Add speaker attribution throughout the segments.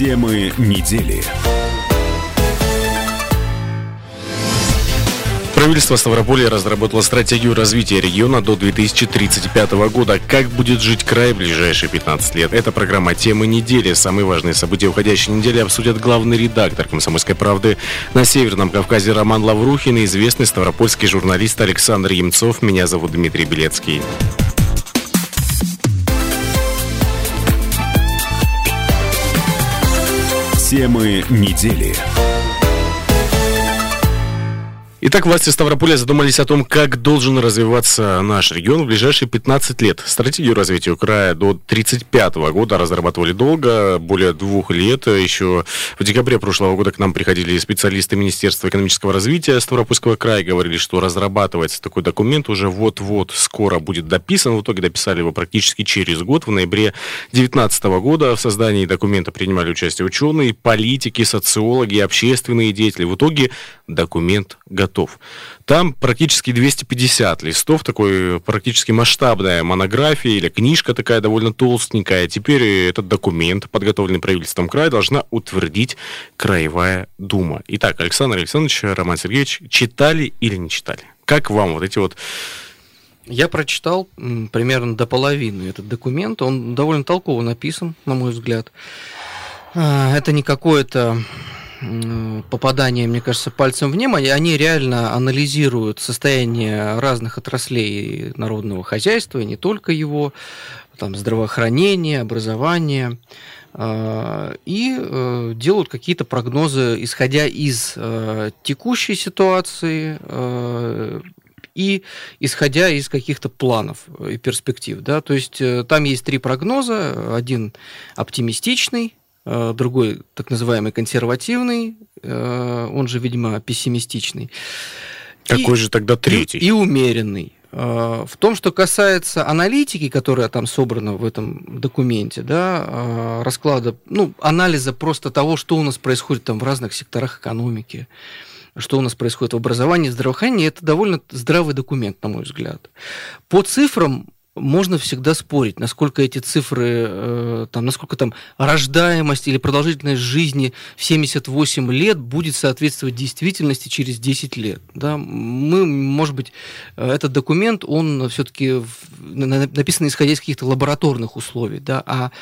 Speaker 1: Темы недели.
Speaker 2: Правительство Ставрополя разработало стратегию развития региона до 2035 года. Как будет жить край в ближайшие 15 лет? Это программа «Темы недели». Самые важные события уходящей недели обсудят главный редактор «Комсомольской правды» на Северном Кавказе Роман Лаврухин и известный ставропольский журналист Александр Емцов. Меня зовут Дмитрий Белецкий.
Speaker 1: Темы недели.
Speaker 2: Итак, власти Ставрополя задумались о том, как должен развиваться наш регион в ближайшие 15 лет. Стратегию развития края до 1935 года разрабатывали долго, более двух лет. Еще в декабре прошлого года к нам приходили специалисты Министерства экономического развития Ставропольского края, говорили, что разрабатывается такой документ уже вот-вот скоро будет дописан. В итоге дописали его практически через год, в ноябре 2019 года. В создании документа принимали участие ученые, политики, социологи, общественные деятели. В итоге документ готов готов. Там практически 250 листов, такой практически масштабная монография или книжка такая довольно толстенькая. Теперь этот документ, подготовленный правительством края, должна утвердить Краевая Дума. Итак, Александр Александрович, Роман Сергеевич, читали или не читали? Как вам вот эти вот
Speaker 3: я прочитал примерно до половины этот документ. Он довольно толково написан, на мой взгляд. А, это не какое-то попадание, мне кажется, пальцем в небо, они реально анализируют состояние разных отраслей народного хозяйства, и не только его, там, здравоохранение, образование, а, и э, делают какие-то прогнозы, исходя из э, текущей ситуации э, и исходя из каких-то планов и перспектив. Да? То есть там есть три прогноза. Один оптимистичный, другой так называемый консервативный, э, он же, видимо, пессимистичный.
Speaker 2: Какой и, же тогда третий?
Speaker 3: И, и умеренный. Э, в том, что касается аналитики, которая там собрана в этом документе, да, расклада, ну, анализа просто того, что у нас происходит там в разных секторах экономики, что у нас происходит в образовании, здравоохранении, это довольно здравый документ, на мой взгляд. По цифрам можно всегда спорить, насколько эти цифры, э, там, насколько там рождаемость или продолжительность жизни в 78 лет будет соответствовать действительности через 10 лет. Да? Мы, может быть, э, этот документ, он все-таки написан исходя из каких-то лабораторных условий, да? а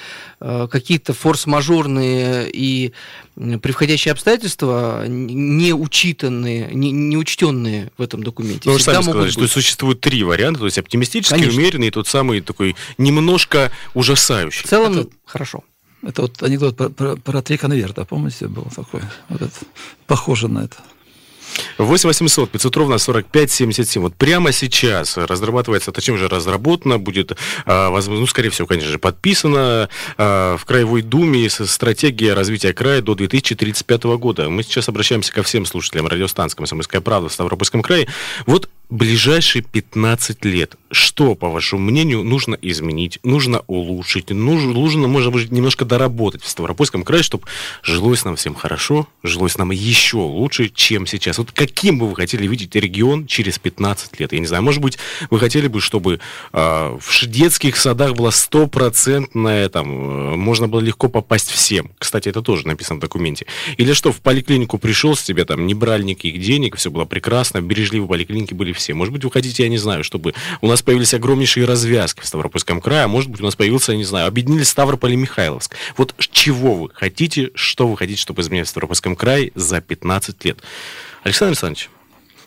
Speaker 3: э, какие-то форс-мажорные и превходящие обстоятельства не учитанные, не, не учтенные в этом документе.
Speaker 2: Ну, вы сами сказали, быть. что существует три варианта, то есть оптимистический, Конечно. умеренный тот самый такой немножко ужасающий.
Speaker 3: В целом, это, хорошо.
Speaker 4: Это вот анекдот про, про, про три конверта, помните, был такой? Вот это, похоже на это.
Speaker 2: 8 800 500 ровно 45 77. Вот прямо сейчас разрабатывается, точнее уже разработано, будет, а, ну, скорее всего, конечно же, подписано а, в Краевой Думе стратегия развития края до 2035 года. Мы сейчас обращаемся ко всем слушателям радиостанции «Комсомольская правда» в Ставропольском крае. Вот ближайшие 15 лет, что, по вашему мнению, нужно изменить, нужно улучшить, нужно, может быть, немножко доработать в Ставропольском крае, чтобы жилось нам всем хорошо, жилось нам еще лучше, чем сейчас. Вот каким бы вы хотели видеть регион через 15 лет? Я не знаю, может быть, вы хотели бы, чтобы э, в детских садах была стопроцентная, там, э, можно было легко попасть всем. Кстати, это тоже написано в документе. Или что, в поликлинику пришел с тебя, там, не брали никаких денег, все было прекрасно, бережливые поликлиники были все. Может быть, вы хотите, я не знаю, чтобы у нас появились огромнейшие развязки в Ставропольском крае, а может быть, у нас появился, я не знаю, объединили Ставрополь и Михайловск. Вот чего вы хотите, что вы хотите, чтобы изменилось в Ставропольском крае за 15 лет? Александр Александрович,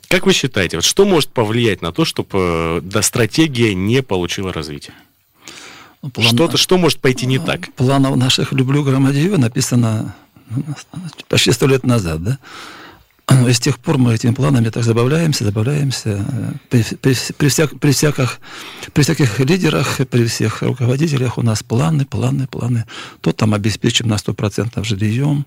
Speaker 2: как вы считаете, вот что может повлиять на то, чтобы э, да, стратегия не получила развития? Ну, план... Что-то, что может пойти не так?
Speaker 4: Планов наших «Люблю Громадеева» написано ну, почти сто лет назад, да? И с тех пор мы этими планами так забавляемся, забавляемся. При, при, при, всяк, при, всяких, при всяких лидерах, при всех руководителях у нас планы, планы, планы. То там обеспечим на 100% жильем.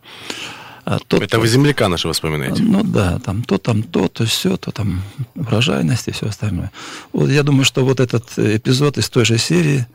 Speaker 2: А то, Это вы земляка нашего вспоминаете?
Speaker 4: Ну да, там то там то, то все, то там урожайность и все остальное. Вот я думаю, что вот этот эпизод из той же серии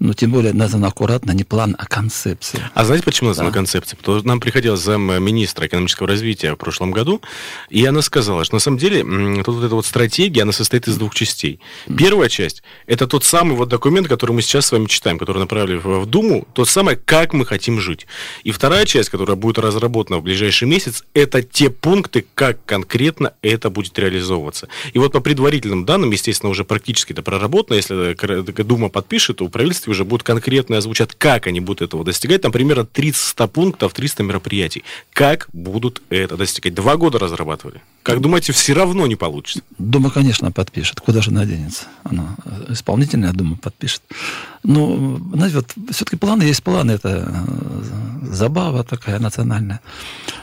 Speaker 4: Ну, тем более названо аккуратно не план, а концепция.
Speaker 2: А знаете, почему названа да. концепция? Потому что нам приходила замминистра экономического развития в прошлом году, и она сказала, что на самом деле тут вот эта вот стратегия, она состоит из двух частей. Первая часть – это тот самый вот документ, который мы сейчас с вами читаем, который направили в Думу, тот самый, как мы хотим жить. И вторая часть, которая будет разработана в ближайший месяц, это те пункты, как конкретно это будет реализовываться. И вот по предварительным данным, естественно, уже практически это проработано, если Дума подпишет, то у правительства уже будут конкретно озвучат, как они будут этого достигать. Там примерно 300 пунктов, 300 мероприятий. Как будут это достигать? Два года разрабатывали. Как думаете, все равно не получится?
Speaker 4: Дума, конечно, подпишет. Куда же она денется? Она исполнительная Дума подпишет. Ну, знаете, вот все-таки планы есть планы. Это э, забава такая национальная.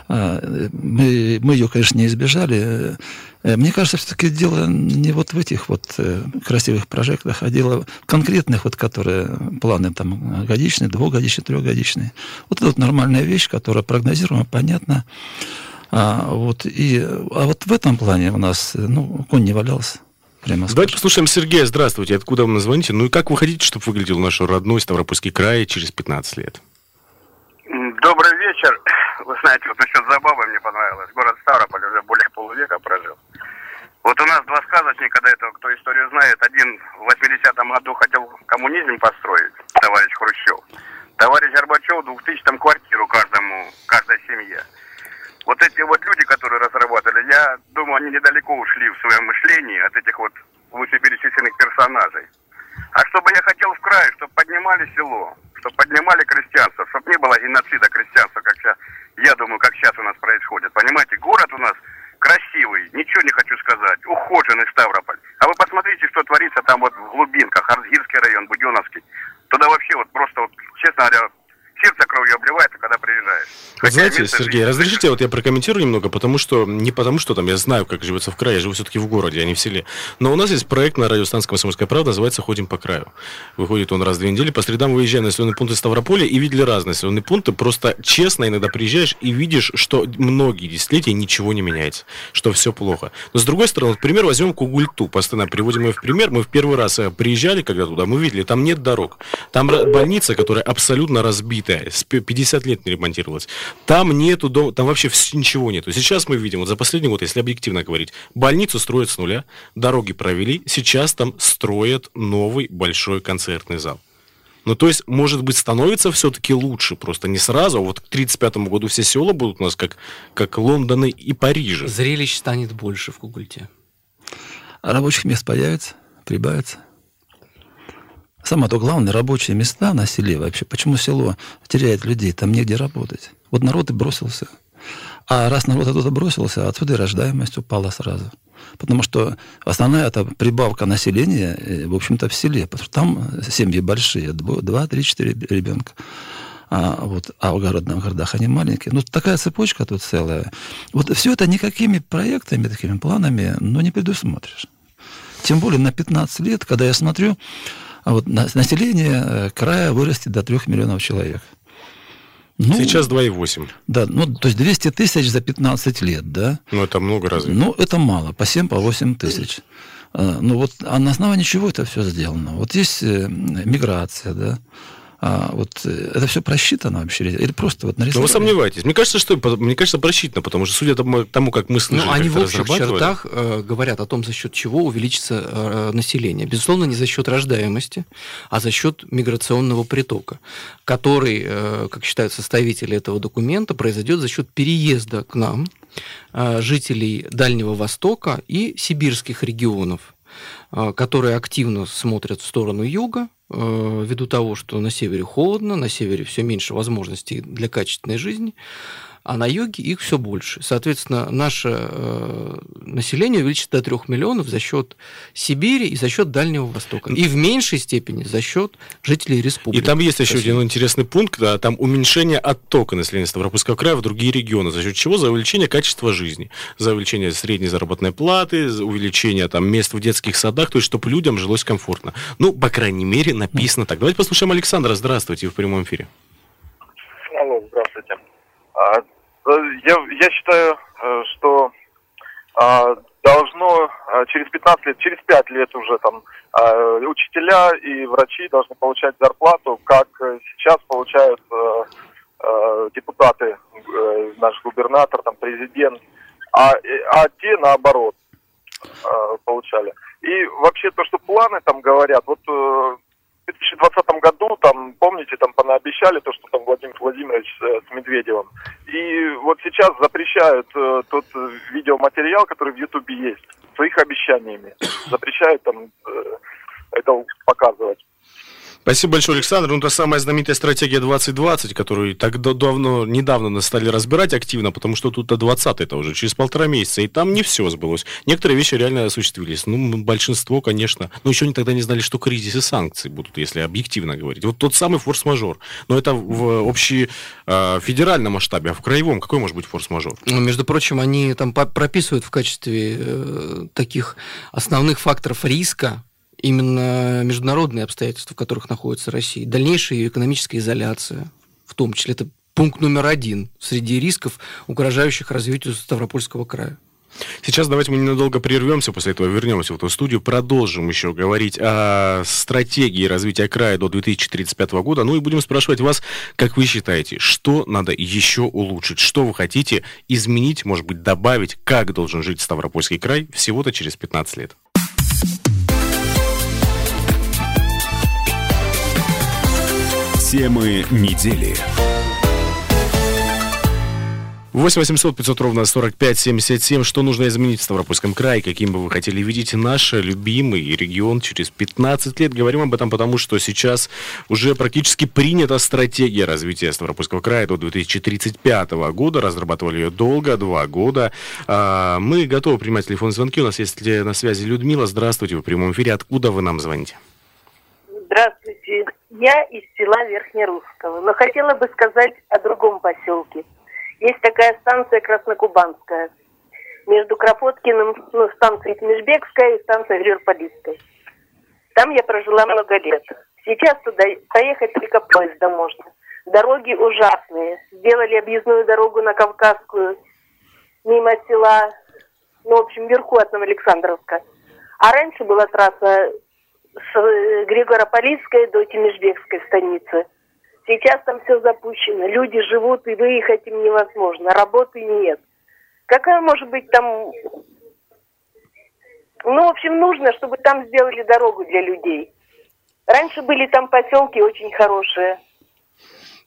Speaker 4: А, мы, мы ее, конечно, не избежали. Э, мне кажется, все-таки дело не вот в этих вот э, красивых прожектах, а дело в конкретных, вот, которые планы там годичные, двухгодичные, трехгодичные. Вот это вот нормальная вещь, которая прогнозируема, понятна. А, вот, и, а вот в этом плане у нас, ну, конь не валялся.
Speaker 2: Прямо Давайте послушаем Сергея. Здравствуйте. Откуда вы звоните? Ну и как вы хотите, чтобы выглядел наш родной Ставропольский край через 15 лет?
Speaker 5: Добрый вечер. Вы знаете, вот насчет забавы мне понравилось. Город Ставрополь уже более полувека прожил. Вот у нас два сказочника до этого, кто историю знает. Один в 80-м году хотел коммунизм построить, товарищ Хрущев. Товарищ Горбачев в 2000-м квартиру каждому, каждой семье. Вот эти вот люди, которые разработали, я думаю, они недалеко ушли в своем мышлении от этих вот вышеперечисленных персонажей. А чтобы я хотел в край, чтобы поднимали село, чтобы поднимали крестьянство, чтобы не было геноцида крестьянства, как сейчас, я думаю, как сейчас у нас происходит. Понимаете, город у нас красивый, ничего не хочу сказать, ухоженный Ставрополь. А вы посмотрите, что творится там вот в глубинках, Арзгирский район, Буденовский. Туда вообще вот просто, вот, честно говоря, сердце кровью обливается, когда приезжаешь.
Speaker 2: Хотя Знаете, Сергей, жизни... разрешите, вот я прокомментирую немного, потому что, не потому что там я знаю, как живется в крае, я живу все-таки в городе, а не в селе. Но у нас есть проект на радиостанции «Комсомольская правда», называется «Ходим по краю». Выходит он раз в две недели, по средам выезжаем на населенные пункты Ставрополя и видели разные населенные пункты, просто честно иногда приезжаешь и видишь, что многие десятилетия ничего не меняется, что все плохо. Но с другой стороны, вот, пример возьмем Кугульту, постоянно приводим ее в пример, мы в первый раз э, приезжали, когда туда, мы видели, там нет дорог, там больница, которая абсолютно разбитая, с 50 50 лет не ремонтировалась. Там нету, дом, там вообще ничего нету. Сейчас мы видим, вот за последний год, если объективно говорить, больницу строят с нуля, дороги провели, сейчас там строят новый большой концертный зал. Ну, то есть, может быть, становится все-таки лучше, просто не сразу, а вот к 35 году все села будут у нас как, как Лондоны и Парижи.
Speaker 3: Зрелищ станет больше в Кугульте.
Speaker 4: А рабочих мест появится, прибавится. Самое то главное, рабочие места на селе вообще. Почему село теряет людей? Там негде работать. Вот народ и бросился. А раз народ оттуда бросился, отсюда и рождаемость упала сразу. Потому что основная это прибавка населения, э, в общем-то, в селе. Потому что там семьи большие, два, три, четыре ребенка. А, вот, а в городных городах они маленькие. Ну, такая цепочка тут целая. Вот все это никакими проектами, такими планами, ну, не предусмотришь. Тем более на 15 лет, когда я смотрю, а вот население э, края вырастет до 3 миллионов человек.
Speaker 2: Ну, Сейчас 2,8.
Speaker 4: Да, ну, то есть 200 тысяч за 15 лет, да?
Speaker 2: Ну, это много разве?
Speaker 4: Ну, это мало, по 7, по 8 тысяч. А, ну, вот, а на основании чего это все сделано? Вот есть э, миграция, да, а, вот э, это все просчитано вообще? Или просто вот нарисовано?
Speaker 2: Ну, вы сомневаетесь. Мне кажется, что мне кажется, просчитано, потому что, судя тому, тому как мы слышали,
Speaker 3: ну, они в общих чертах э, говорят о том, за счет чего увеличится э, население. Безусловно, не за счет рождаемости, а за счет миграционного притока, который, э, как считают составители этого документа, произойдет за счет переезда к нам э, жителей Дальнего Востока и сибирских регионов которые активно смотрят в сторону юга, Э, ввиду того, что на севере холодно, на севере все меньше возможностей для качественной жизни, а на юге их все больше. Соответственно, наше э, население увеличится до 3 миллионов за счет Сибири и за счет Дальнего Востока. И в меньшей степени за счет жителей республики.
Speaker 2: И там есть еще один интересный пункт, да, там уменьшение оттока населения Ставропольского края в другие регионы, за счет чего? За увеличение качества жизни, за увеличение средней заработной платы, за увеличение там, мест в детских садах, то есть чтобы людям жилось комфортно. Ну, по крайней мере, написано так. Давайте послушаем Александра. Здравствуйте, в прямом эфире.
Speaker 6: Алло, здравствуйте. А, Э, я, я считаю, э, что а, должно э, через 15 лет, через 5 лет уже там э, учителя и врачи должны получать зарплату, как э, сейчас получают депутаты, наш губернатор, там президент, а, а те наоборот получали. И вообще то, что планы там говорят, вот 2020 году, там, помните, там понаобещали то, что там Владимир Владимирович с Медведевым. И вот сейчас запрещают э, тот видеоматериал, который в Ютубе есть, своих обещаниями. Запрещают там э, это показывать.
Speaker 2: Спасибо большое, Александр. Ну, та самая знаменитая стратегия 2020, которую так да- давно, недавно нас стали разбирать активно, потому что тут до 20 это уже через полтора месяца, и там не все сбылось. Некоторые вещи реально осуществились. Ну, большинство, конечно. Но еще они тогда не знали, что кризис и санкции будут, если объективно говорить. Вот тот самый форс-мажор. Но это в общем федеральном масштабе, а в краевом какой может быть форс-мажор?
Speaker 3: Ну, Между прочим, они там прописывают в качестве э, таких основных факторов риска именно международные обстоятельства, в которых находится Россия. Дальнейшая ее экономическая изоляция, в том числе, это пункт номер один среди рисков, угрожающих развитию Ставропольского края.
Speaker 2: Сейчас давайте мы ненадолго прервемся, после этого вернемся в эту студию, продолжим еще говорить о стратегии развития края до 2035 года. Ну и будем спрашивать вас, как вы считаете, что надо еще улучшить, что вы хотите изменить, может быть, добавить, как должен жить Ставропольский край всего-то через 15 лет.
Speaker 1: Темы недели.
Speaker 2: 8 800 500 ровно 45 77. Что нужно изменить в Ставропольском крае? Каким бы вы хотели видеть наш любимый регион через 15 лет? Говорим об этом потому, что сейчас уже практически принята стратегия развития Ставропольского края до 2035 года. Разрабатывали ее долго, два года. А, Мы готовы принимать телефонные звонки. У нас есть на связи Людмила. Здравствуйте, вы в прямом эфире. Откуда вы нам звоните?
Speaker 7: Здравствуйте. Я из села Верхнерусского, но хотела бы сказать о другом поселке. Есть такая станция Краснокубанская. Между Кропоткиным, ну, станцией Межбекская и станцией Грюрполистской. Там я прожила много лет. Сейчас туда проехать только поездом можно. Дороги ужасные. Сделали объездную дорогу на Кавказскую, мимо села, ну, в общем, вверху от Новоалександровска. А раньше была трасса с э, Григорополитской до Тимишбекской станицы. Сейчас там все запущено. Люди живут, и выехать им невозможно. Работы нет. Какая может быть там... Ну, в общем, нужно, чтобы там сделали дорогу для людей. Раньше были там поселки очень хорошие.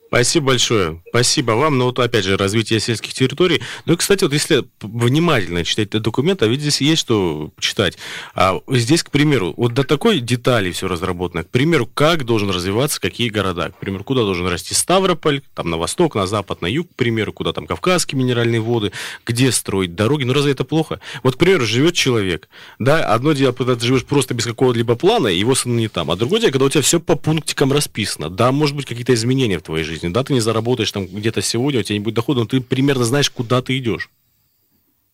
Speaker 2: Спасибо большое. Спасибо вам. Но вот опять же, развитие сельских территорий. Ну и, кстати, вот если внимательно читать этот документ, а ведь здесь есть что читать. А здесь, к примеру, вот до такой детали все разработано. К примеру, как должен развиваться какие города. К примеру, куда должен расти Ставрополь, там на восток, на запад, на юг, к примеру, куда там Кавказские минеральные воды, где строить дороги. Ну разве это плохо? Вот, к примеру, живет человек. Да, одно дело, когда ты живешь просто без какого-либо плана, его сын не там. А другое дело, когда у тебя все по пунктикам расписано. Да, может быть, какие-то изменения в твоей жизни жизни, да, ты не заработаешь там где-то сегодня, у тебя не будет дохода, но ты примерно знаешь, куда ты идешь.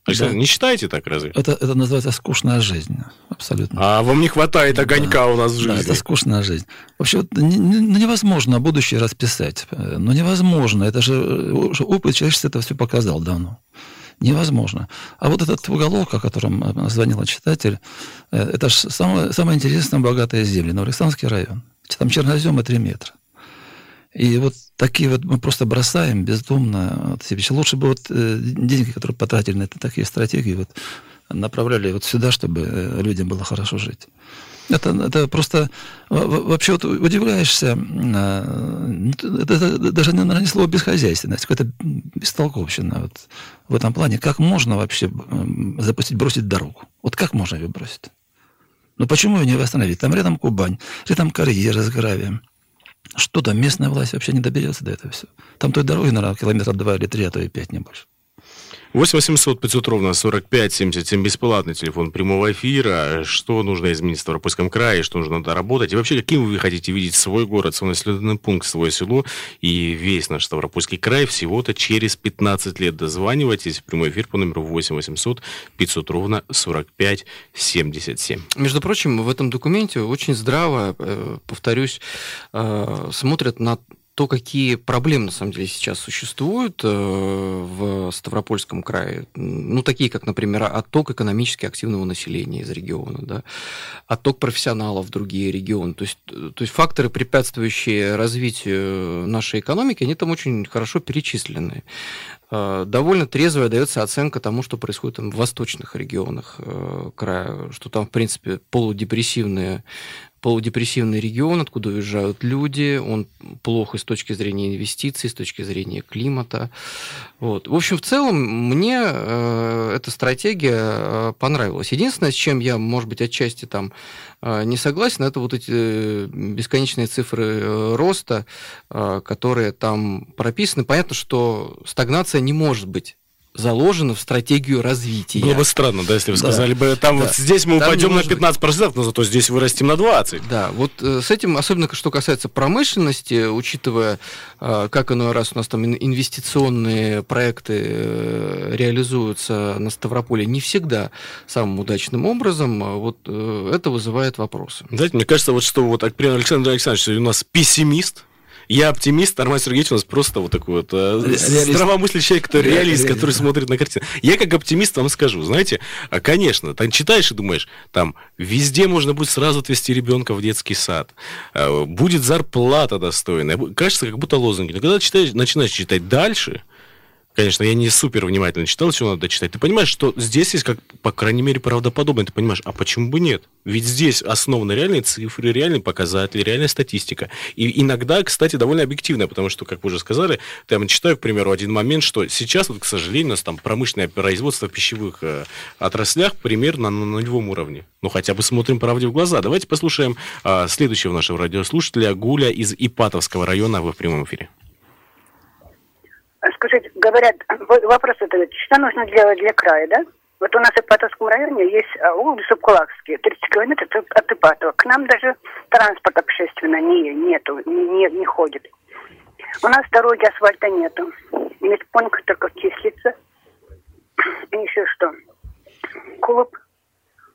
Speaker 2: Александр,
Speaker 4: Да.
Speaker 2: не считаете так разве?
Speaker 4: Это, это называется скучная жизнь. Абсолютно.
Speaker 2: А вам не хватает огонька у нас в
Speaker 4: Да,
Speaker 2: жизни.
Speaker 4: это скучная жизнь. Вообще, вот не- не- ну, невозможно будущее расписать. Э, Ну, невозможно. Это же э, опыт человечества это все показал давно. Невозможно. А вот этот уголок, о котором э, звонил читатель, это же самое, самое интересное, богатое земли. Новоалександровский район. Там черноземы 3 метра. И вот такие вот мы просто бросаем бездумно. Вот себе. Лучше бы вот э, деньги, которые потратили на это, такие стратегии, вот, направляли вот сюда, чтобы э, людям было хорошо жить. Это, это просто вообще вот удивляешься, э, это, это даже, наверное, не слово бесхозяйственность, какая-то бестолковщина вот, в этом плане. Как можно вообще запустить, бросить дорогу? Вот как можно ее бросить? Ну почему ее не восстановить? Там рядом Кубань, рядом карьеры с гравием. Что там, местная власть вообще не доберется до этого все. Там той дороги, наверное, километра два или три, а то и пять, не больше.
Speaker 2: 8 800 500 ровно 45 77 бесплатный телефон прямого эфира. Что нужно изменить в Ставропольском крае, что нужно доработать. И вообще, каким вы хотите видеть свой город, свой населенный пункт, свое село и весь наш Ставропольский край всего-то через 15 лет. Дозванивайтесь в прямой эфир по номеру 8 800 500 ровно 45 77.
Speaker 3: Между прочим, в этом документе очень здраво, э, повторюсь, э, смотрят на то, какие проблемы на самом деле сейчас существуют э, в Ставропольском крае. Ну, такие, как, например, отток экономически активного населения из региона, да, отток профессионалов в другие регионы. То есть, то есть факторы, препятствующие развитию нашей экономики, они там очень хорошо перечислены. Э, довольно трезвая дается оценка тому, что происходит там в восточных регионах э, края, что там, в принципе, полудепрессивные полудепрессивный регион, откуда уезжают люди, он плох и с точки зрения инвестиций, с точки зрения климата. Вот. В общем, в целом, мне э, эта стратегия э, понравилась. Единственное, с чем я, может быть, отчасти там э, не согласен, это вот эти э, бесконечные цифры э, роста, э, которые там прописаны. Понятно, что стагнация не может быть заложено в стратегию развития.
Speaker 2: Было бы странно, да, если вы да. сказали бы, там да. вот здесь мы там упадем на 15%, быть. но зато здесь вырастим на 20%.
Speaker 3: Да, вот э, с этим, особенно что касается промышленности, учитывая, э, как иной раз у нас там инвестиционные проекты э, реализуются на Ставрополе не всегда самым удачным образом, а вот это вызывает вопросы.
Speaker 2: Знаете, мне кажется, вот что вот, например, Александр Александрович у нас пессимист, я оптимист, Арман Сергеевич у нас просто вот такой вот э, здравомыслящий человек, который реалист, который смотрит на картину. Я как оптимист вам скажу, знаете, а, конечно, там читаешь и думаешь, там везде можно будет сразу отвезти ребенка в детский сад, а, будет зарплата достойная, кажется, как будто лозунги. Но когда читаешь, начинаешь читать дальше, Конечно, я не супер внимательно читал, все надо читать. Ты понимаешь, что здесь есть, как, по крайней мере, правдоподобно. Ты понимаешь, а почему бы нет? Ведь здесь основаны реальные цифры, реальные показатели, реальная статистика. И иногда, кстати, довольно объективная, потому что, как вы уже сказали, я читаю, к примеру, один момент, что сейчас, вот, к сожалению, у нас там промышленное производство в пищевых э, отраслях примерно на нулевом уровне. Ну, хотя бы смотрим правде в глаза. Давайте послушаем э, следующего нашего радиослушателя Гуля из Ипатовского района. в прямом эфире.
Speaker 8: Скажите, говорят, вопрос это, что нужно делать для края, да? Вот у нас в Ипатовском районе есть улица Кулакские, 30 километров от Ипатова. К нам даже транспорт общественно не, нету, не, не ходит. У нас дороги, асфальта нету. Медпункт только числится. И еще что? Клуб,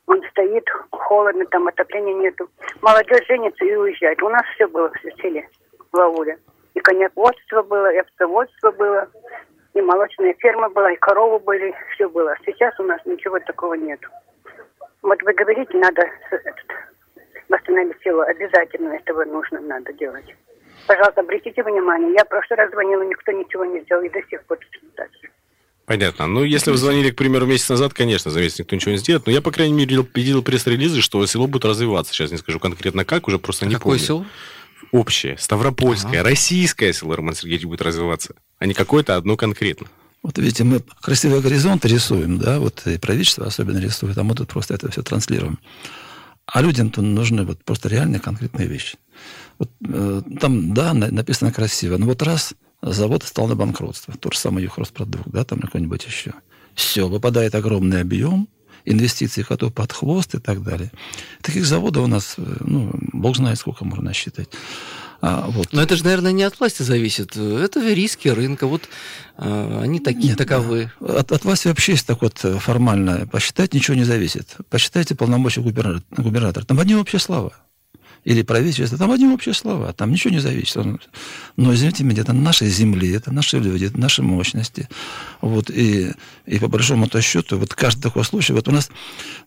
Speaker 8: он стоит, холодно, там отопления нету. Молодежь женится и уезжает. У нас все было в селе, в Лауле и коньяководство было, и овцеводство было, и молочная ферма была, и коровы были, все было. Сейчас у нас ничего такого нет. Вот вы говорите, надо этот, восстановить село. Обязательно этого нужно, надо делать. Пожалуйста, обратите внимание. Я в прошлый раз звонила, никто ничего не сделал, и до сих пор так
Speaker 2: Понятно. Ну, если вы звонили, к примеру, месяц назад, конечно, за месяц никто ничего не сделает. Но я, по крайней мере, видел пресс-релизы, что село будет развиваться. Сейчас не скажу конкретно как, уже просто не
Speaker 3: Какое
Speaker 2: помню.
Speaker 3: село?
Speaker 2: Общее, ставропольское, ага. российское село Роман Сергеевич будет развиваться, а не какое-то одно конкретно.
Speaker 4: Вот видите, мы красивый горизонт рисуем, да, вот и правительство особенно рисует, а мы тут просто это все транслируем. А людям-то нужны вот просто реальные конкретные вещи. Вот, э, там, да, написано красиво, но вот раз завод стал на банкротство, тот же самый Юхроспродукт, да, там какой-нибудь еще. Все, выпадает огромный объем, инвестиций коту под хвост и так далее. Таких заводов у нас, э, ну, бог знает, сколько можно насчитать.
Speaker 3: А, вот. Но это же, наверное, не от власти зависит. Это риски рынка. Вот а, они такие, Нет, таковы.
Speaker 4: От, от власти вообще есть так вот э, формально. Посчитать ничего не зависит. Посчитайте полномочия губернатора. губернатора. Там одни общие слова или правительство, там одни общие слова, там ничего не зависит. Но, извините меня, это наши земли, это наши люди, это наши мощности. Вот, и, и по большому-то счету, вот каждый такой случай, вот у нас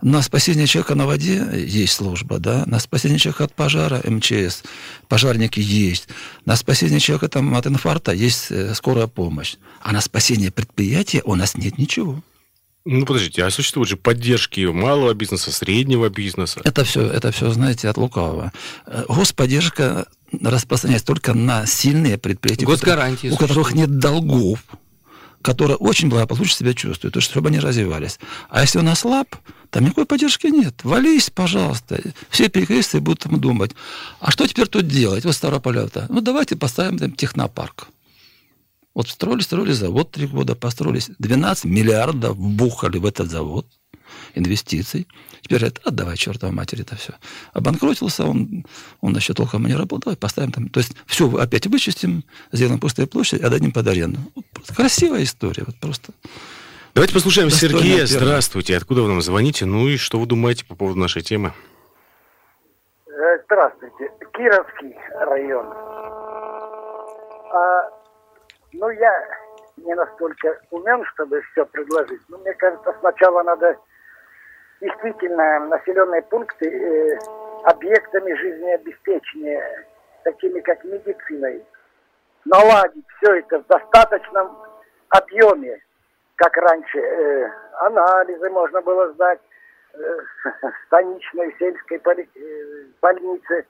Speaker 4: на спасение человека на воде есть служба, да, на спасение человека от пожара МЧС, пожарники есть, на спасение человека там, от инфаркта есть э, скорая помощь, а на спасение предприятия у нас нет ничего.
Speaker 2: Ну, подождите, а существуют же поддержки малого бизнеса, среднего бизнеса?
Speaker 4: Это все, это все, знаете, от лукавого. Э, господдержка распространяется только на сильные предприятия,
Speaker 3: Госгарантии
Speaker 4: у которых нет долгов, которые очень благополучно себя чувствуют, то есть, чтобы они развивались. А если он ослаб, там никакой поддержки нет. Вались, пожалуйста. Все перекрестия будут там думать, а что теперь тут делать? Вот Ставрополя-то. Ну, давайте поставим там технопарк. Вот строили, строили завод три года, построились 12 миллиардов вбухали в этот завод инвестиций. Теперь говорят, отдавай чертовой матери это все. Обанкротился он, он еще толком не работал, давай поставим там. То есть все опять вычистим, сделаем пустую площадь, отдадим под аренду. Вот, красивая история, вот просто.
Speaker 2: Давайте послушаем Сергея. Здравствуйте. Откуда вы нам звоните? Ну и что вы думаете по поводу нашей темы?
Speaker 9: Э, здравствуйте. Кировский район. Ну, я не настолько умен, чтобы все предложить. Но мне кажется, сначала надо действительно населенные пункты э, объектами жизнеобеспечения, такими как медициной, наладить все это в достаточном объеме, как раньше. Э, анализы можно было сдать, э, станичной сельской поли, э, больнице,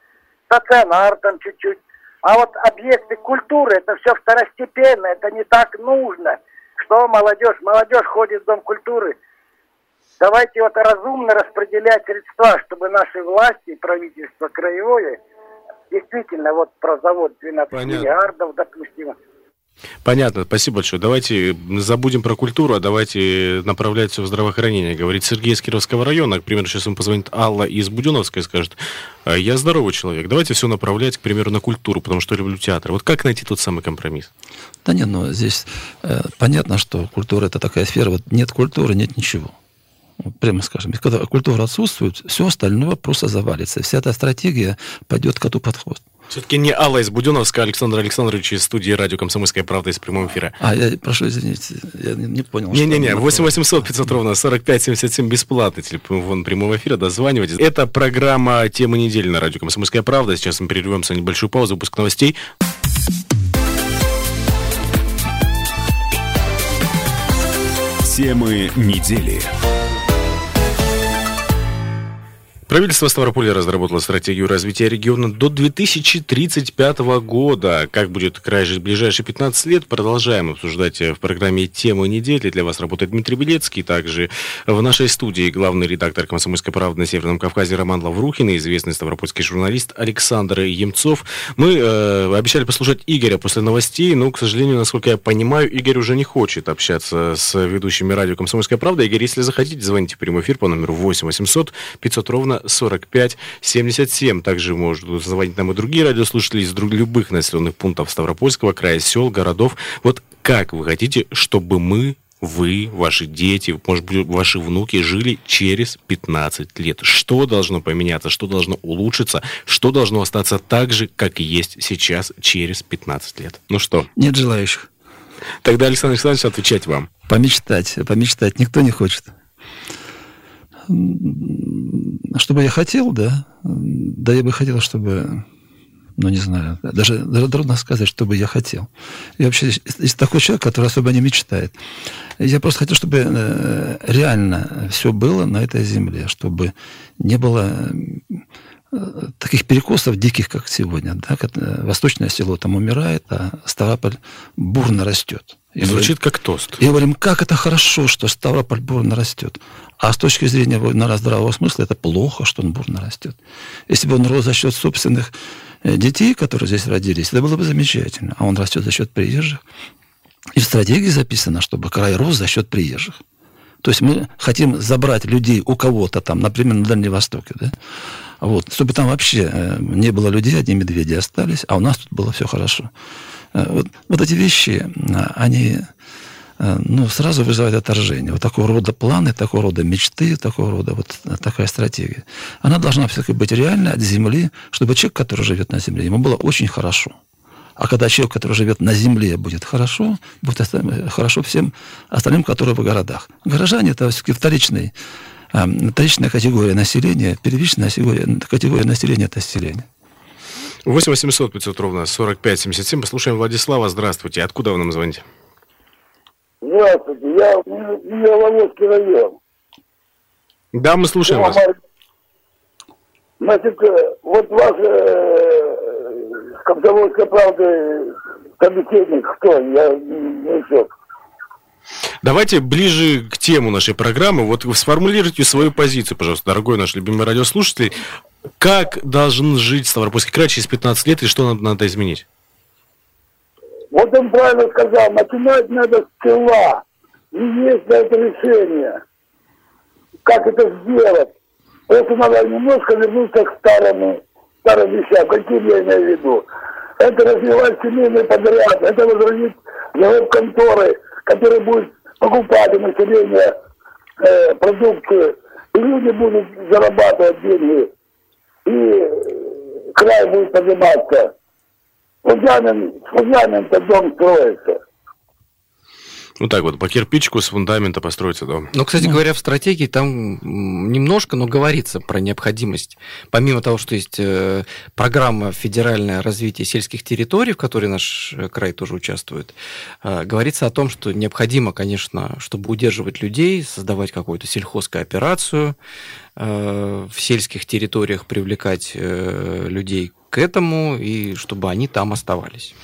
Speaker 9: стационар там чуть-чуть. А вот объекты культуры, это все второстепенно, это не так нужно. Что молодежь? Молодежь ходит в Дом культуры. Давайте вот разумно распределять средства, чтобы наши власти, правительство краевое, действительно, вот про завод 12 Понятно. миллиардов, допустим,
Speaker 2: Понятно, спасибо большое. Давайте забудем про культуру, а давайте направлять все в здравоохранение. Говорит Сергей из Кировского района. К примеру, сейчас ему позвонит Алла из Буденовской и скажет, «А, я здоровый человек, давайте все направлять, к примеру, на культуру, потому что люблю театр. Вот как найти тот самый компромисс?
Speaker 4: Да нет, ну здесь э, понятно, что культура это такая сфера, вот нет культуры, нет ничего прямо скажем, когда культура отсутствует, все остальное просто завалится. Вся эта стратегия пойдет коту под хвост.
Speaker 2: Все-таки не Алла из Буденовска, а Александр Александрович из студии радио «Комсомольская правда» из прямого эфира.
Speaker 4: А, я прошу извините, я не, не понял.
Speaker 2: Не-не-не, 8 800 500 ровно 45 77 бесплатный телефон прямого эфира, дозванивайтесь. Это программа «Тема недели» на радио «Комсомольская правда». Сейчас мы прервемся на небольшую паузу, выпуск новостей.
Speaker 1: Темы недели.
Speaker 2: Правительство Ставрополя разработало стратегию развития региона до 2035 года. Как будет край жить ближайшие 15 лет, продолжаем обсуждать в программе «Тема недели». Для вас работает Дмитрий Белецкий. Также в нашей студии главный редактор «Комсомольской правды» на Северном Кавказе Роман Лаврухин и известный ставропольский журналист Александр Емцов. Мы э, обещали послушать Игоря после новостей, но, к сожалению, насколько я понимаю, Игорь уже не хочет общаться с ведущими радио «Комсомольская правда». Игорь, если захотите, звоните в прямой эфир по номеру 8 800 500 ровно 45 77. Также может звонить нам и другие радиослушатели из любых населенных пунктов Ставропольского края, сел, городов. Вот как вы хотите, чтобы мы вы, ваши дети, может быть, ваши внуки жили через 15 лет. Что должно поменяться, что должно улучшиться, что должно остаться так же, как и есть сейчас через 15 лет. Ну что?
Speaker 4: Нет желающих.
Speaker 2: Тогда, Александр Александрович, отвечать вам.
Speaker 4: Помечтать, помечтать никто не хочет. Что бы я хотел, да? Да я бы хотел, чтобы ну, не знаю, даже, даже трудно сказать, что бы я хотел. Я вообще из такой человек, который особо не мечтает. Я просто хотел, чтобы э, реально все было на этой земле, чтобы не было э, таких перекосов диких, как сегодня. Да? Э, восточное село там умирает, а Ставрополь бурно растет.
Speaker 2: И Звучит говорим, как тост.
Speaker 4: И говорим, как это хорошо, что Ставрополь бурно растет. А с точки зрения наверное, здравого смысла, это плохо, что он бурно растет. Если бы он рос за счет собственных э, детей, которые здесь родились, это было бы замечательно. А он растет за счет приезжих. И в стратегии записано, чтобы край рос за счет приезжих. То есть мы хотим забрать людей у кого-то там, например, на Дальнем Востоке, да? Вот, чтобы там вообще э, не было людей, одни медведи остались, а у нас тут было все хорошо. Э, вот, вот эти вещи, они ну, сразу вызывает отторжение. Вот такого рода планы, такого рода мечты, такого рода вот такая стратегия. Она должна все-таки быть реальной от земли, чтобы человек, который живет на земле, ему было очень хорошо. А когда человек, который живет на земле, будет хорошо, будет хорошо всем остальным, которые в городах. Горожане это все-таки вторичный, э, вторичная категория населения, первичная категория, категория населения это население.
Speaker 2: 8 800 500 ровно 45 77. Послушаем Владислава. Здравствуйте. Откуда вы нам звоните?
Speaker 10: Здравствуйте, я Вологодский район.
Speaker 2: Да, мы слушаем вас.
Speaker 10: Значит, э, вот ваш э, комсомольская правда собеседник, кто? Я не все.
Speaker 2: Давайте ближе к тему нашей программы. Вот сформулируйте свою позицию, пожалуйста, дорогой наш любимый радиослушатель. Как должен жить Ставропольский край через 15 лет и что надо, надо изменить?
Speaker 10: Вот он правильно сказал, начинать надо с села. И есть на это решение. Как это сделать? Просто надо немножко вернуться к старому, старым вещам. Каким я имею в виду? Это развивать семейный подряд, это возродить завод конторы, который будет покупать у населения э, продукцию. И люди будут зарабатывать деньги. И край будет подниматься. Фундамент, фундамента дом строится.
Speaker 2: Ну так вот, по кирпичику с фундамента построится дом.
Speaker 3: Но, кстати говоря, в стратегии там немножко, но говорится про необходимость. Помимо того, что есть э, программа федеральное развитие сельских территорий, в которой наш э, край тоже участвует, э, говорится о том, что необходимо, конечно, чтобы удерживать людей, создавать какую-то сельхозкооперацию, э, в сельских территориях привлекать э, людей к этому, и чтобы они там оставались.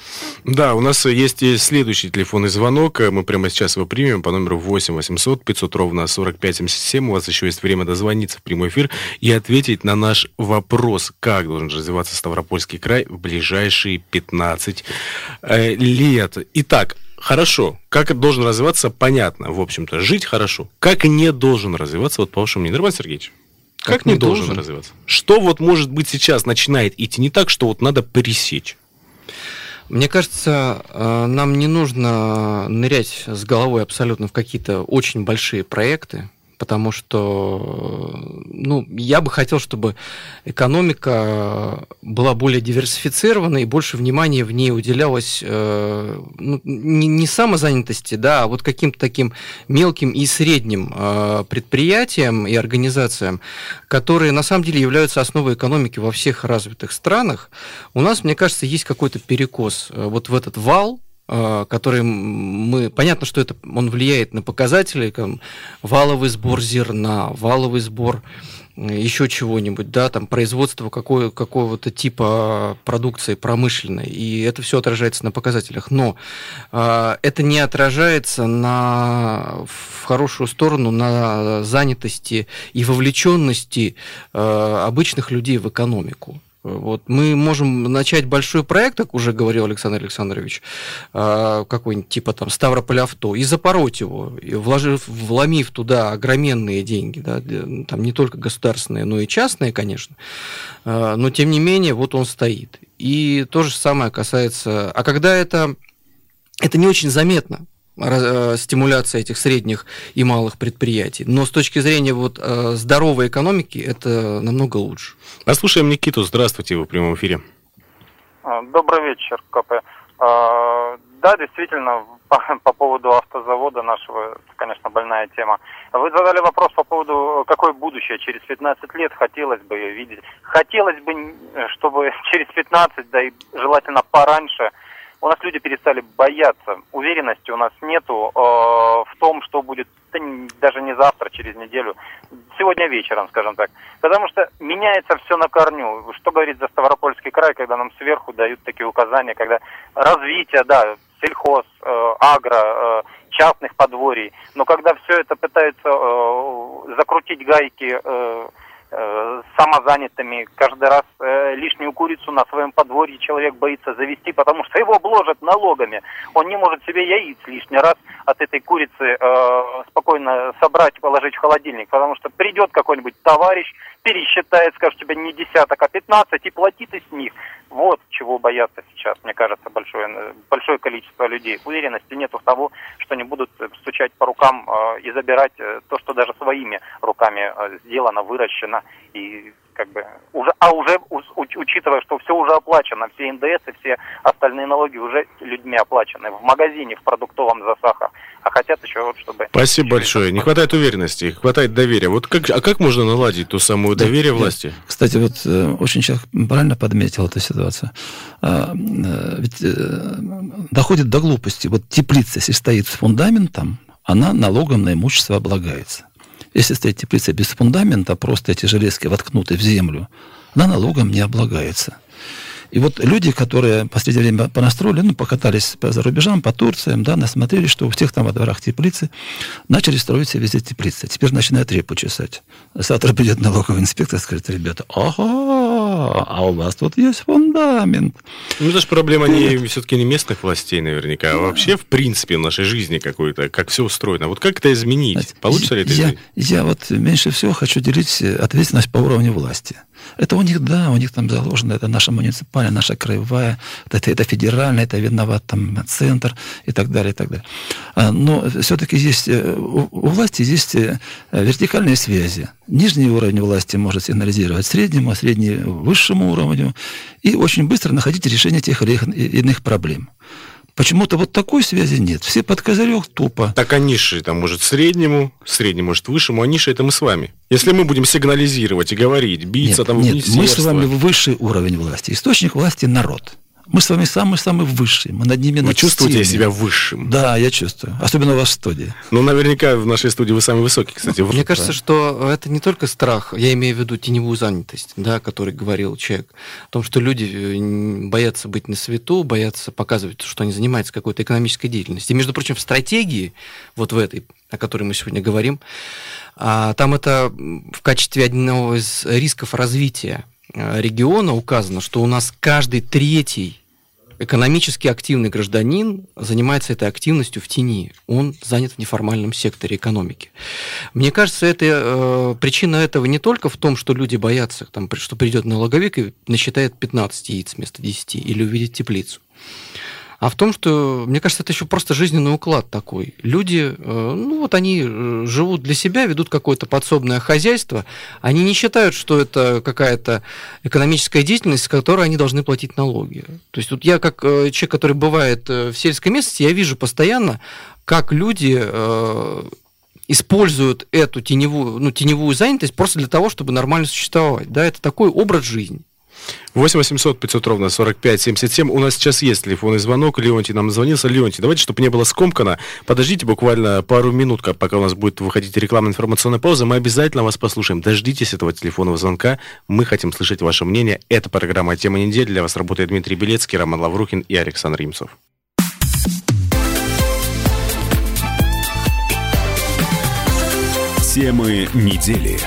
Speaker 2: Да, у нас есть следующий телефонный звонок. Мы прямо сейчас его примем по номеру 8 800 500 ровно 45 77. У вас еще есть время дозвониться в прямой эфир и ответить на наш вопрос, как должен развиваться Ставропольский край в ближайшие 15 э, лет. Итак, Хорошо. Как должен развиваться, понятно, в общем-то. Жить хорошо. Как не должен развиваться, вот по вашему мнению, Роман Сергеевич? Как,
Speaker 3: Как
Speaker 2: не, должен,
Speaker 3: должен?
Speaker 2: развиваться? Что вот, может быть, сейчас начинает идти не так, что вот надо пресечь?
Speaker 3: Мне кажется, э, нам не нужно нырять с головой абсолютно в какие-то очень большие проекты, потому что, э, ну, я бы хотел, чтобы экономика была более диверсифицирована и больше внимания в ней уделялось э, ну, не, не самозанятости, да, а вот каким-то таким мелким и средним э, предприятиям и организациям, которые на самом деле являются основой экономики во всех развитых странах. У нас, мне кажется, есть какой-то перекос э, вот в этот вал, э, который мы... Понятно, что это, он влияет на показатели, там, валовый сбор зерна, валовый сбор э, еще чего-нибудь, да, там производство какой, какого-то типа продукции промышленной, и это все отражается на показателях. Но э, это не отражается на, в хорошую сторону на занятости и вовлеченности э, обычных людей в экономику. Вот мы можем начать большой проект, как уже говорил Александр Александрович, э, какой-нибудь типа там Ставрополь авто, и запороть его, и вложив, вломив туда огроменные деньги, да, для- там не только государственные, но и частные, конечно, Э, но тем не менее вот он стоит. И то же самое касается, а когда это это не очень заметно стимуляция этих средних и малых предприятий, но с точки зрения вот э, здоровой экономики это намного лучше.
Speaker 2: Послушаем Никиту. Здравствуйте, вы в прямом эфире.
Speaker 11: А, Добрый вечер, КП. А, Да, действительно, по, по поводу автозавода нашего, это, конечно, больная тема. Вы задали вопрос по поводу, какое будущее через 15 лет хотелось бы видеть. Хотелось бы, э, чтобы через 15, да и желательно пораньше, у нас люди перестали бояться. Уверенности у нас нету э, в том, что будет да даже не завтра, через неделю, сегодня вечером, скажем так. Потому что меняется все на корню. Что говорит за Ставропольский край, когда нам сверху дают такие указания, когда развитие, да, сельхоз, э, агро, э, частных подворий, но когда все это пытаются э, закрутить гайки э, самозанятыми, каждый раз э, лишнюю курицу на своем подворье человек боится завести, потому что его обложат налогами. Он не может себе яиц лишний раз от этой курицы э, спокойно собрать положить в холодильник, потому что придет какой-нибудь товарищ, пересчитает, скажет, у тебя не десяток, а 15, и плати ты с них. Вот чего боятся сейчас, мне кажется, большое, э, большое количество людей. Уверенности нету в того, что они будут э, стучать по рукам э, и забирать э, то, что даже своими руками э, сделано, выращено и как бы уже, а уже учитывая, что все уже оплачено, все НДС и все остальные налоги уже людьми оплачены в магазине, в продуктовом за сахар, а хотят еще вот чтобы
Speaker 2: Спасибо большое. Не хватает уверенности, хватает доверия. Вот как, а как можно наладить ту самую доверие
Speaker 4: Да.
Speaker 2: власти?
Speaker 4: Кстати, вот э, очень человек правильно подметил эту ситуацию. А, э, Ведь э, доходит до глупости. Вот теплица, если стоит с фундаментом, она налогом на имущество облагается. Если стоит теплица без фундамента, просто эти железки воткнуты в землю, она налогом не облагается. И вот люди, которые в последнее время понастроили, ну, покатались по зарубежам, по Турциям, да, насмотрели, что у всех там во дворах теплицы, начали строить себе везде теплицы. Теперь начинают репу чесать. Завтра придет налоговый инспектор и скажет, ребята, ага, а у вас тут есть фундамент.
Speaker 2: Ну, это же проблема не, все-таки не местных властей наверняка, а вообще, в принципе, в нашей жизни какой-то, как все устроено. Вот как это изменить? Получится ли это
Speaker 4: я,
Speaker 2: изменить?
Speaker 4: я вот меньше всего хочу делить ответственность по уровню власти. Это у них, да, у них там заложено, это наша муниципальная, наша краевая, это, это федеральная, это виноват там центр и так далее, и так далее. А, но все-таки есть, э, у, власти есть э, вертикальные связи. Нижний уровень власти может сигнализировать среднему, а средний высшему уровню, и очень быстро находить решение тех или иных проблем. Почему-то вот такой связи нет. Все под козырек тупо.
Speaker 2: Так а ниши там может среднему, средний может высшему, а ниши это мы с вами. Если мы будем сигнализировать и говорить, биться
Speaker 4: нет,
Speaker 2: там
Speaker 4: нет, мы с вами высший уровень власти. Источник власти – народ. Мы с вами самые-самые высшие. Мы над ними
Speaker 2: Вы чувствуете себя высшим?
Speaker 4: Да, я чувствую. Особенно у вас в студии.
Speaker 2: Ну, наверняка в нашей студии вы самый высокий, кстати.
Speaker 3: Мне кажется, что это не только страх, я имею в виду теневую занятость, да, о которой говорил человек, о том, что люди э, боятся быть на свету, боятся показывать, что они занимаются какой-то экономической деятельностью. И, между прочим, в стратегии, вот в этой, о которой мы сегодня говорим, а, там это в качестве одного из рисков развития региона указано, что у нас каждый третий экономически активный гражданин занимается этой активностью в тени. Он занят в неформальном секторе экономики. Мне кажется, это, э, причина этого не только в том, что люди боятся, там, что придет налоговик и насчитает 15 яиц вместо 10 или увидит теплицу а в том, что, мне кажется, это еще просто жизненный уклад такой. Люди, э, ну вот они э, живут для себя, ведут какое-то подсобное хозяйство, они не считают, что это какая-то экономическая деятельность, с которой они должны платить налоги. То есть вот я как э, человек, который бывает в сельской местности, я вижу постоянно, как люди используют эту теневую, ну, теневую занятость просто для того, чтобы нормально существовать. Да, это такой образ жизни.
Speaker 2: 8 800 500 ровно 45 77. У нас сейчас есть телефонный звонок. Леонтий нам звонился. Леонтий, давайте, чтобы не было скомкано, подождите буквально пару минут, пока у нас будет выходить рекламная информационная пауза. Мы обязательно вас послушаем. Дождитесь этого телефонного звонка. Мы хотим слышать ваше мнение. Это программа «Тема недели». Для вас работает Дмитрий Белецкий, Роман Лаврухин и Александр Римцов.
Speaker 1: Темы недели.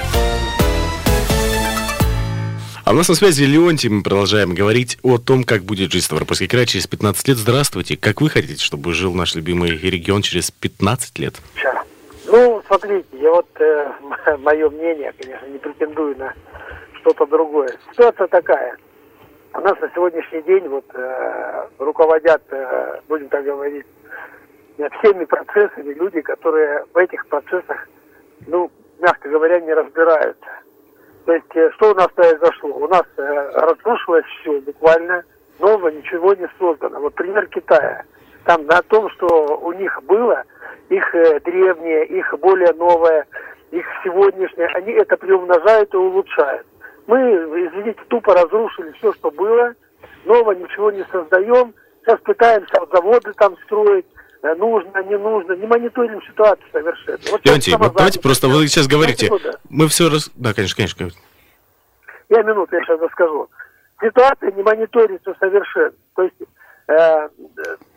Speaker 2: А у нас на связи Леонтий. Мы продолжаем говорить о том, как будет жить Ставропольский край через 15 лет. Здравствуйте. Как вы хотите, чтобы жил наш любимый регион через 15 лет?
Speaker 12: Ну, смотрите, я вот, э, мое мнение, конечно, не претендую на что-то другое. Ситуация такая. У нас на сегодняшний день вот э, руководят, э, будем так говорить, всеми процессами люди, которые в этих процессах, ну, мягко говоря, не разбираются. То есть, э, что у нас произошло? У нас э, разрушилось все буквально, нового ничего не создано. Вот пример Китая. Там на том, что у них было, их э, древнее, их более новое, их сегодняшнее, они это приумножают и улучшают. Мы, извините, тупо разрушили все, что было, нового ничего не создаем, сейчас пытаемся заводы там строить, нужно, не нужно, не мониторим ситуацию совершенно.
Speaker 2: Вот Леонтий, вот давайте просто вы сейчас говорите, мы все раз... Да, конечно, конечно.
Speaker 12: Я минуту, я сейчас расскажу. Ситуация не мониторится совершенно. То есть э,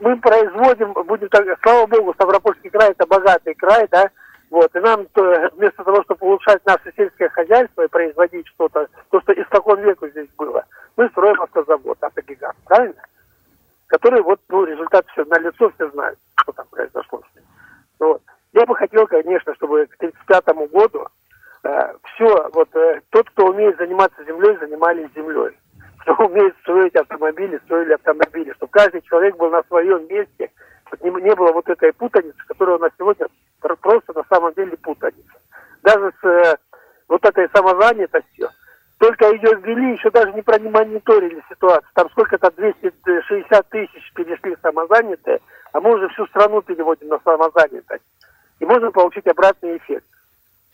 Speaker 12: мы производим, будем так, слава богу, Ставропольский край это богатый край, да, вот, и нам то, вместо того, чтобы улучшать наше сельское хозяйство и производить что-то, то, что испокон веку здесь было, мы строим автозавод, автогигант, правильно? Который, вот, ну, результат все на лицо, все знают, что там произошло ним. Вот. Я бы хотел, конечно, чтобы к 1935 году Э, все, вот э, тот, кто умеет заниматься землей, занимались землей. Кто умеет строить автомобили, строили автомобили. Чтобы каждый человек был на своем месте, чтобы не, не было вот этой путаницы, которая у нас сегодня просто на самом деле путаница. Даже с э, вот этой самозанятостью, только ее ввели, еще даже не промониторили ситуацию. Там сколько-то 260 тысяч перешли самозанятые, а мы уже всю страну переводим на самозанятость. И можно получить обратный эффект.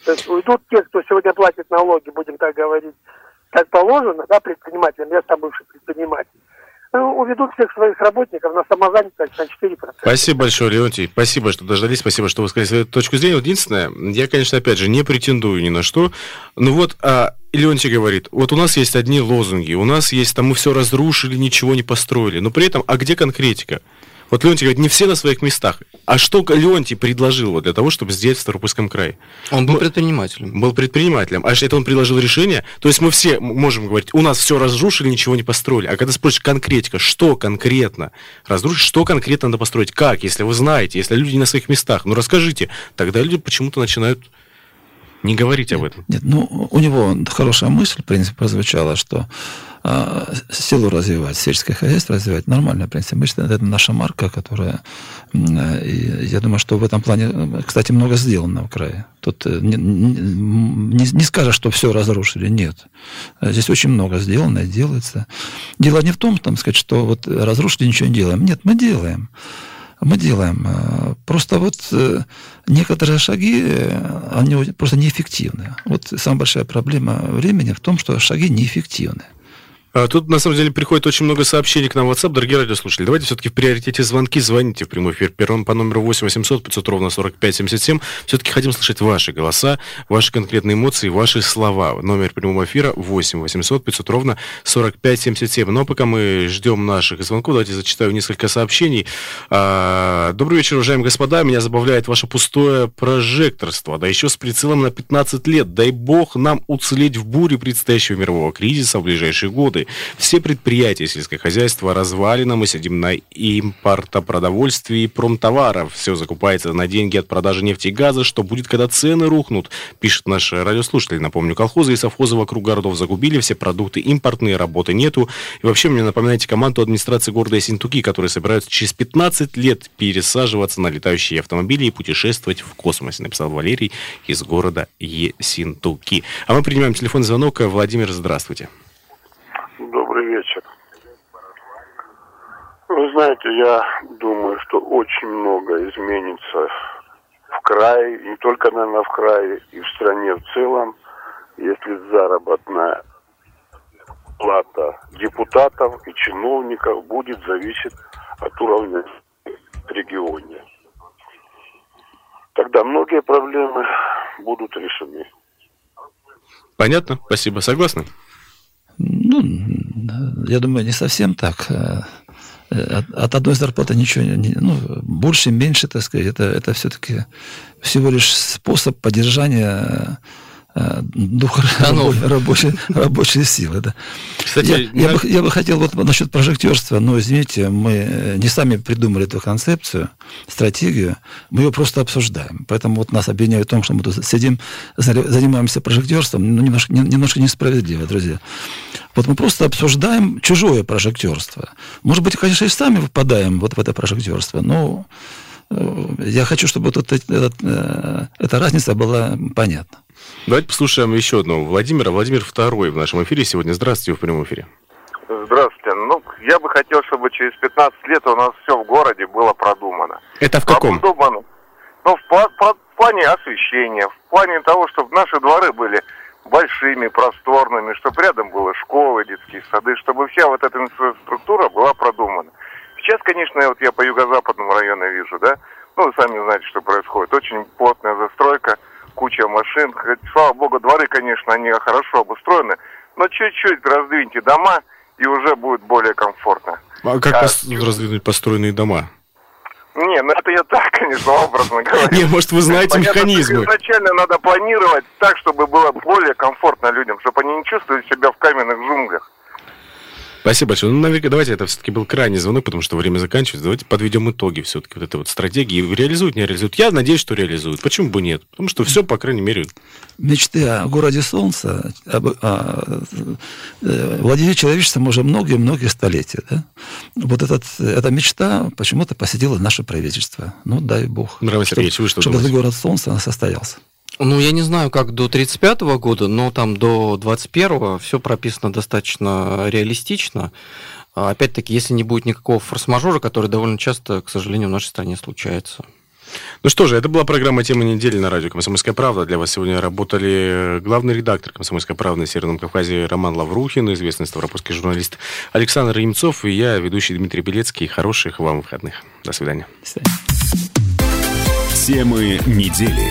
Speaker 12: То есть уйдут те, кто сегодня платит налоги, будем так говорить, как положено, да, предпринимателям, я сам бывший предприниматель, уведут всех своих работников на самозанятость на 4%.
Speaker 2: Спасибо большое, Леонтий. Спасибо, что дождались. Спасибо, что вы сказали свою точку зрения. Единственное, я, конечно, опять же, не претендую ни на что. Но вот а, Леонтий говорит, вот у нас есть одни лозунги, у нас есть, там мы все разрушили, ничего не построили. Но при этом, а где конкретика? Вот Леонтий говорит, не все на своих местах. А что Леонтий предложил вот для того, чтобы сделать в Ставропольском крае?
Speaker 3: Он был предпринимателем.
Speaker 2: Был предпринимателем. А это он предложил решение? То есть мы все можем говорить, у нас все разрушили, ничего не построили. А когда спрашиваешь конкретика, что конкретно разрушить, что конкретно надо построить, как, если вы знаете, если люди не на своих местах, ну расскажите. Тогда люди почему-то начинают Не говорить об этом.
Speaker 4: Нет, ну, у него хорошая мысль, в принципе, прозвучала, что а, село развивать, сельское хозяйство развивать, нормально, в принципе. Мы считаем, это наша марка, которая... И я думаю, что в этом плане, кстати, много сделано в крае. Тут э, не, не, не скажешь, что все разрушили, нет. Здесь очень много сделано и делается. Дело не в том, там, сказать, что вот разрушили, ничего не делаем. Нет, мы делаем мы делаем. Э, просто вот э, некоторые шаги, э, они просто неэффективны. Вот самая большая проблема времени в том, что шаги неэффективны.
Speaker 2: А тут, на самом деле, приходит очень много сообщений к нам в WhatsApp. Дорогие радиослушатели, давайте все-таки в приоритете звонки. Звоните в прямой эфир первым по номеру 8 800 500 ровно 45 77. Все-таки хотим слышать ваши голоса, ваши конкретные эмоции, ваши слова. Номер прямого эфира 8 800 500 ровно 45 77. Но пока мы ждем наших звонков, давайте зачитаю несколько сообщений. А, добрый вечер, уважаемые господа. Меня забавляет ваше пустое прожекторство. Да еще с прицелом на 15 лет. Дай бог нам уцелеть в буре предстоящего мирового кризиса в ближайшие годы годы. Все предприятия сельского хозяйства развалено, мы сидим на импортопродовольствии и промтоваров. Все закупается на деньги от продажи нефти и газа. Что будет, когда цены рухнут? Пишет наш радиослушатель. Напомню, колхозы и совхозы вокруг городов загубили, все продукты импортные, работы нету. И вообще мне напоминаете команду администрации города Ессентуки, которые собираются через 15 лет пересаживаться на летающие автомобили и путешествовать в космосе, написал Валерий из города Ессентуки. А мы принимаем телефонный звонок. Владимир, здравствуйте.
Speaker 13: Добрый вечер. Вы знаете, я думаю, что очень много изменится в крае, не только, наверное, в крае, и в стране в целом, если заработная плата депутатов и чиновников будет зависеть от уровня регионе. Тогда многие проблемы будут решены.
Speaker 2: Понятно, спасибо. Согласны?
Speaker 4: Ну, я думаю, не совсем так. Э, от, от одной зарплаты ничего не... Ну, больше, меньше, так сказать, это, это все-таки всего лишь способ поддержания Э, дух рабочей, рабочей, рабочей силы. Да. Кстати, я, я, бы, я бы хотел вот насчет прожектерства, но, извините, мы не сами придумали эту концепцию, стратегию, мы ее просто обсуждаем. Поэтому вот нас обвиняют в том, что мы тут сидим, занимаемся прожектерством, ну, немножко, немножко несправедливо, друзья. Вот мы просто обсуждаем чужое прожектерство. Может быть, конечно, и сами выпадаем вот в это прожектерство, но э, я хочу, чтобы вот эта, эта, э, эта разница была понятна.
Speaker 2: Давайте послушаем еще одного Владимира. Владимир второй в нашем эфире сегодня. Здравствуйте, в прямом эфире.
Speaker 14: Здравствуйте. Ну, я бы хотел, чтобы через 15 лет у нас все в городе было продумано.
Speaker 2: Это в каком?
Speaker 14: Продумано. Ну, в, в, в плане освещения, в плане того, чтобы наши дворы были большими, просторными, чтобы рядом было школы, детские сады, чтобы вся вот эта инфраструктура была продумана. Сейчас, конечно, вот я по юго-западному району вижу, да, ну, вы сами знаете, что происходит. Очень плотная застройка – куча машин. Слава богу, дворы, конечно, они хорошо обустроены, но чуть-чуть раздвиньте дома, и уже будет более комфортно.
Speaker 2: А как а, пос- раздвинуть построенные дома?
Speaker 14: Не, ну это я так, конечно, образно говорю.
Speaker 2: Не, может, вы знаете Понятно, механизмы.
Speaker 14: Изначально надо планировать так, чтобы было более комфортно людям, чтобы они не чувствовали себя в каменных джунглях.
Speaker 2: Спасибо большое. Ну, наверное, давайте, это все-таки был крайний звонок, потому что время заканчивается. Давайте подведем итоги все-таки вот этой вот стратегии. Реализуют, не реализуют? Я надеюсь, что реализуют. Почему бы нет? Потому что все, по крайней мере...
Speaker 4: Мечты о городе Солнца об, о, э, владели человечеством уже многие-многие столетия. Да? Вот этот, эта мечта почему-то посетила наше правительство. Ну, дай бог.
Speaker 2: Мировой Сергеевич, вы что
Speaker 4: Чтобы этот город Солнца состоялся.
Speaker 3: Ну, я не знаю, как до 35 -го года, но там до 21-го все прописано достаточно реалистично. А, опять-таки, если не будет никакого форс-мажора, который довольно часто, к сожалению, в нашей стране случается.
Speaker 2: Ну что же, это была программа «Тема недели» на радио «Комсомольская правда». Для вас сегодня работали главный редактор «Комсомольской правды» на Северном Кавказе Роман Лаврухин, известный ставропольский журналист Александр Емцов и я, ведущий Дмитрий Белецкий. Хороших вам выходных. До свидания. До свидания.
Speaker 1: Темы недели.